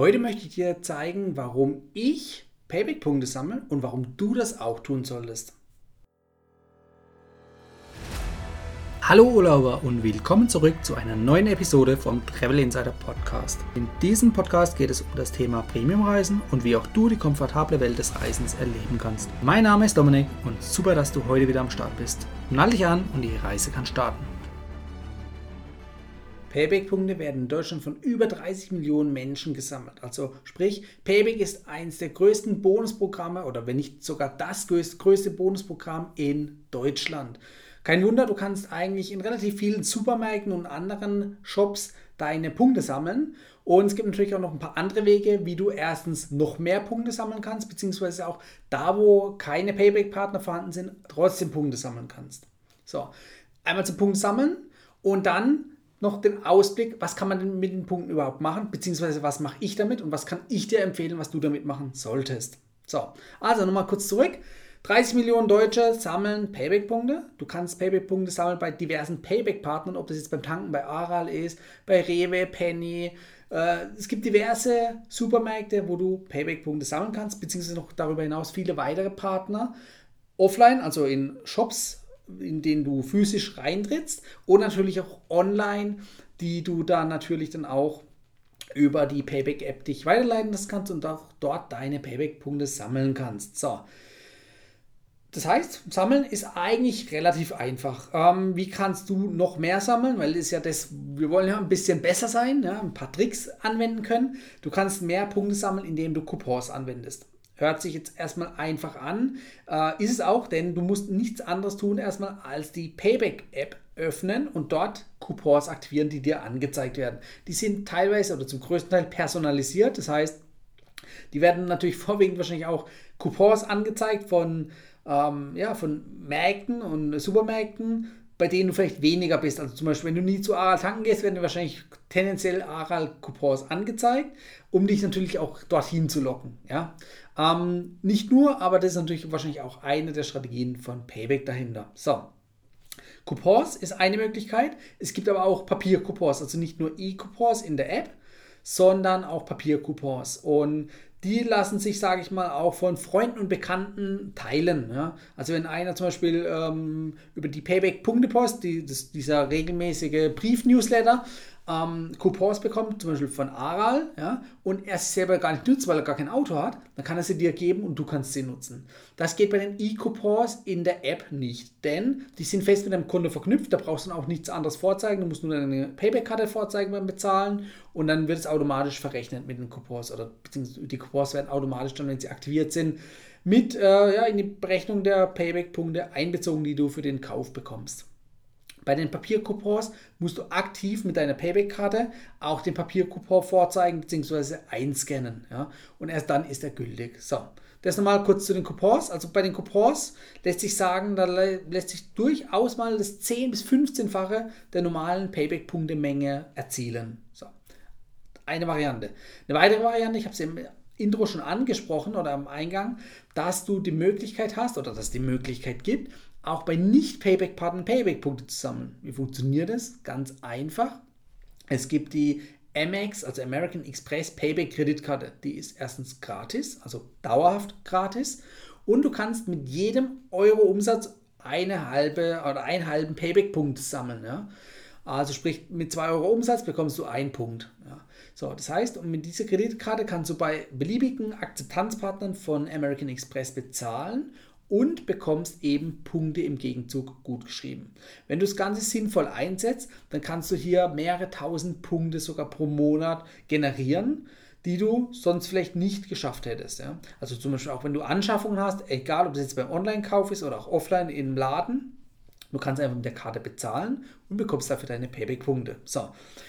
Heute möchte ich dir zeigen, warum ich Payback-Punkte sammle und warum du das auch tun solltest. Hallo Urlauber und willkommen zurück zu einer neuen Episode vom Travel Insider Podcast. In diesem Podcast geht es um das Thema Premiumreisen und wie auch du die komfortable Welt des Reisens erleben kannst. Mein Name ist Dominik und super, dass du heute wieder am Start bist. Nall dich an und die Reise kann starten. Payback-Punkte werden in Deutschland von über 30 Millionen Menschen gesammelt. Also sprich, Payback ist eines der größten Bonusprogramme oder wenn nicht sogar das größte Bonusprogramm in Deutschland. Kein Wunder, du kannst eigentlich in relativ vielen Supermärkten und anderen Shops deine Punkte sammeln. Und es gibt natürlich auch noch ein paar andere Wege, wie du erstens noch mehr Punkte sammeln kannst, beziehungsweise auch da, wo keine Payback-Partner vorhanden sind, trotzdem Punkte sammeln kannst. So, einmal zum Punkt sammeln und dann noch den Ausblick, was kann man denn mit den Punkten überhaupt machen, beziehungsweise was mache ich damit und was kann ich dir empfehlen, was du damit machen solltest. So, also nochmal kurz zurück. 30 Millionen Deutsche sammeln Payback-Punkte. Du kannst Payback-Punkte sammeln bei diversen Payback-Partnern, ob das jetzt beim Tanken bei Aral ist, bei Rewe, Penny. Äh, es gibt diverse Supermärkte, wo du Payback-Punkte sammeln kannst, beziehungsweise noch darüber hinaus viele weitere Partner. Offline, also in Shops, in denen du physisch reintrittst und natürlich auch online, die du dann natürlich dann auch über die Payback-App dich weiterleiten kannst und auch dort deine Payback-Punkte sammeln kannst. So. Das heißt, sammeln ist eigentlich relativ einfach. Ähm, wie kannst du noch mehr sammeln? Weil das ja das, wir wollen ja ein bisschen besser sein, ja, ein paar Tricks anwenden können. Du kannst mehr Punkte sammeln, indem du Coupons anwendest. Hört sich jetzt erstmal einfach an. Äh, ist es auch, denn du musst nichts anderes tun erstmal als die Payback-App öffnen und dort Coupons aktivieren, die dir angezeigt werden. Die sind teilweise oder zum größten Teil personalisiert. Das heißt, die werden natürlich vorwiegend wahrscheinlich auch Coupons angezeigt von, ähm, ja, von Märkten und Supermärkten, bei denen du vielleicht weniger bist. Also zum Beispiel, wenn du nie zu Aral tanken gehst, werden dir wahrscheinlich tendenziell Aral-Coupons angezeigt, um dich natürlich auch dorthin zu locken. Ja? Ähm, nicht nur, aber das ist natürlich wahrscheinlich auch eine der Strategien von Payback dahinter. So. Coupons ist eine Möglichkeit. Es gibt aber auch Papiercoupons, also nicht nur E-Coupons in der App, sondern auch Papiercoupons. Und die lassen sich, sage ich mal, auch von Freunden und Bekannten teilen. Ja? Also wenn einer zum Beispiel ähm, über die Payback-Punktepost, die, dieser regelmäßige Brief-Newsletter, ähm, Coupons bekommt, zum Beispiel von Aral, ja, und er sie selber gar nicht nutzt, weil er gar kein Auto hat, dann kann er sie dir geben und du kannst sie nutzen. Das geht bei den E-Coupons in der App nicht, denn die sind fest mit deinem Konto verknüpft, da brauchst du dann auch nichts anderes vorzeigen, du musst nur deine Payback-Karte vorzeigen beim Bezahlen und dann wird es automatisch verrechnet mit den Coupons oder beziehungsweise die Coupons werden automatisch dann, wenn sie aktiviert sind, mit äh, ja, in die Berechnung der Payback-Punkte einbezogen, die du für den Kauf bekommst. Bei den Papiercoupons musst du aktiv mit deiner Payback-Karte auch den Papiercoupon vorzeigen bzw. einscannen. Ja? Und erst dann ist er gültig. So, das nochmal kurz zu den Coupons. Also bei den Coupons lässt sich sagen, da lässt sich durchaus mal das 10- bis 15-fache der normalen Payback-Punkte-Menge erzielen. So, eine Variante. Eine weitere Variante, ich habe es im Intro schon angesprochen oder am Eingang, dass du die Möglichkeit hast oder dass es die Möglichkeit gibt, auch bei Nicht-Payback-Partnern Payback-Punkte zu sammeln. Wie funktioniert das? Ganz einfach. Es gibt die Amex, also American Express Payback Kreditkarte. Die ist erstens gratis, also dauerhaft gratis. Und du kannst mit jedem Euro Umsatz eine halbe oder einen halben Payback-Punkt sammeln. Ja? Also sprich, mit 2 Euro Umsatz bekommst du einen Punkt. Ja? So, das heißt, mit dieser Kreditkarte kannst du bei beliebigen Akzeptanzpartnern von American Express bezahlen und bekommst eben Punkte im Gegenzug gut geschrieben. Wenn du das Ganze sinnvoll einsetzt, dann kannst du hier mehrere tausend Punkte sogar pro Monat generieren, die du sonst vielleicht nicht geschafft hättest. Ja? Also zum Beispiel auch wenn du Anschaffungen hast, egal ob das jetzt beim Online-Kauf ist oder auch offline im Laden, Du kannst einfach mit der Karte bezahlen und bekommst dafür deine Payback-Punkte. So,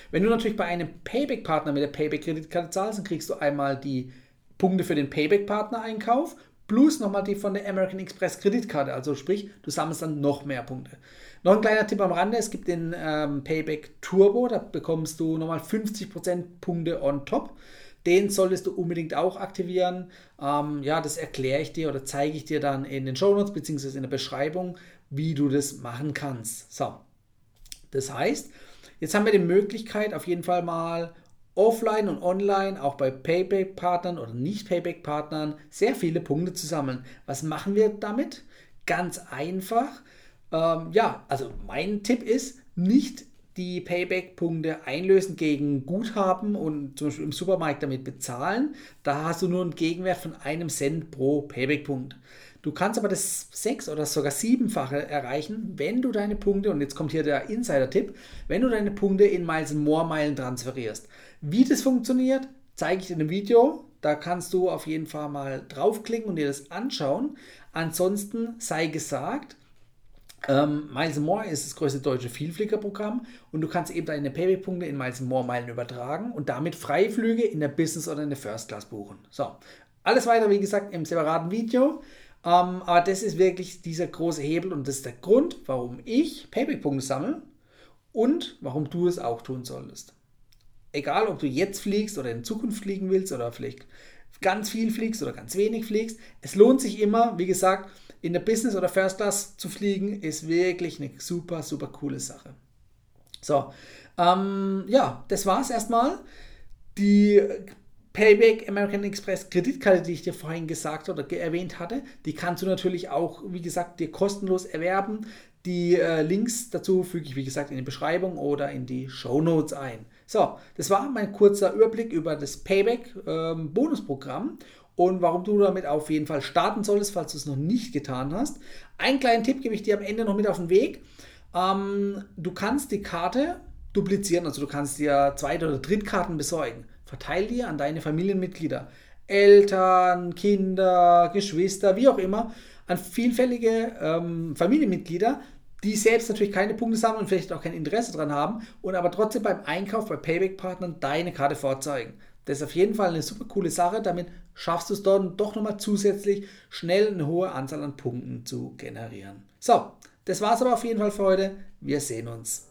wenn du natürlich bei einem Payback-Partner mit der Payback-Kreditkarte zahlst, dann kriegst du einmal die Punkte für den Payback-Partner-Einkauf plus nochmal die von der American Express Kreditkarte. Also sprich, du sammelst dann noch mehr Punkte. Noch ein kleiner Tipp am Rande, es gibt den ähm, Payback Turbo, da bekommst du nochmal 50% Punkte on top. Den solltest du unbedingt auch aktivieren. Ähm, ja, das erkläre ich dir oder zeige ich dir dann in den Show Notes bzw. in der Beschreibung, wie du das machen kannst. So, das heißt, jetzt haben wir die Möglichkeit, auf jeden Fall mal offline und online, auch bei Payback-Partnern oder Nicht-Payback-Partnern, sehr viele Punkte zu sammeln. Was machen wir damit? Ganz einfach. Ähm, ja, also mein Tipp ist, nicht die Payback-Punkte einlösen gegen Guthaben und zum Beispiel im Supermarkt damit bezahlen. Da hast du nur einen Gegenwert von einem Cent pro Payback-Punkt. Du kannst aber das sechs- oder sogar siebenfache erreichen, wenn du deine Punkte, und jetzt kommt hier der Insider-Tipp, wenn du deine Punkte in Miles More Meilen transferierst. Wie das funktioniert, zeige ich dir in einem Video. Da kannst du auf jeden Fall mal draufklicken und dir das anschauen. Ansonsten sei gesagt, ähm, Miles More ist das größte deutsche Vielfliegerprogramm und du kannst eben deine Payback-Punkte in Miles More Meilen übertragen und damit Freiflüge in der Business oder in der First Class buchen. So, alles weitere, wie gesagt, im separaten Video. Ähm, aber das ist wirklich dieser große Hebel und das ist der Grund, warum ich Payback-Punkte sammle und warum du es auch tun solltest. Egal, ob du jetzt fliegst oder in Zukunft fliegen willst oder vielleicht ganz viel fliegst oder ganz wenig fliegst, es lohnt sich immer, wie gesagt, in der Business oder First Class zu fliegen, ist wirklich eine super, super coole Sache. So, ähm, ja, das war es erstmal. Die Payback American Express Kreditkarte, die ich dir vorhin gesagt oder erwähnt hatte, die kannst du natürlich auch, wie gesagt, dir kostenlos erwerben. Die äh, Links dazu füge ich, wie gesagt, in die Beschreibung oder in die Show Notes ein. So, das war mein kurzer Überblick über das Payback ähm, Bonusprogramm und warum du damit auf jeden Fall starten solltest, falls du es noch nicht getan hast. Einen kleinen Tipp gebe ich dir am Ende noch mit auf den Weg. Ähm, du kannst die Karte duplizieren, also du kannst dir Zweit- oder Drittkarten besorgen. Verteil die an deine Familienmitglieder. Eltern, Kinder, Geschwister, wie auch immer, an vielfältige ähm, Familienmitglieder, die selbst natürlich keine Punkte sammeln und vielleicht auch kein Interesse daran haben und aber trotzdem beim Einkauf bei Payback-Partnern deine Karte vorzeigen. Das ist auf jeden Fall eine super coole Sache. Damit schaffst du es dort doch nochmal zusätzlich schnell eine hohe Anzahl an Punkten zu generieren. So, das war es aber auf jeden Fall für heute. Wir sehen uns.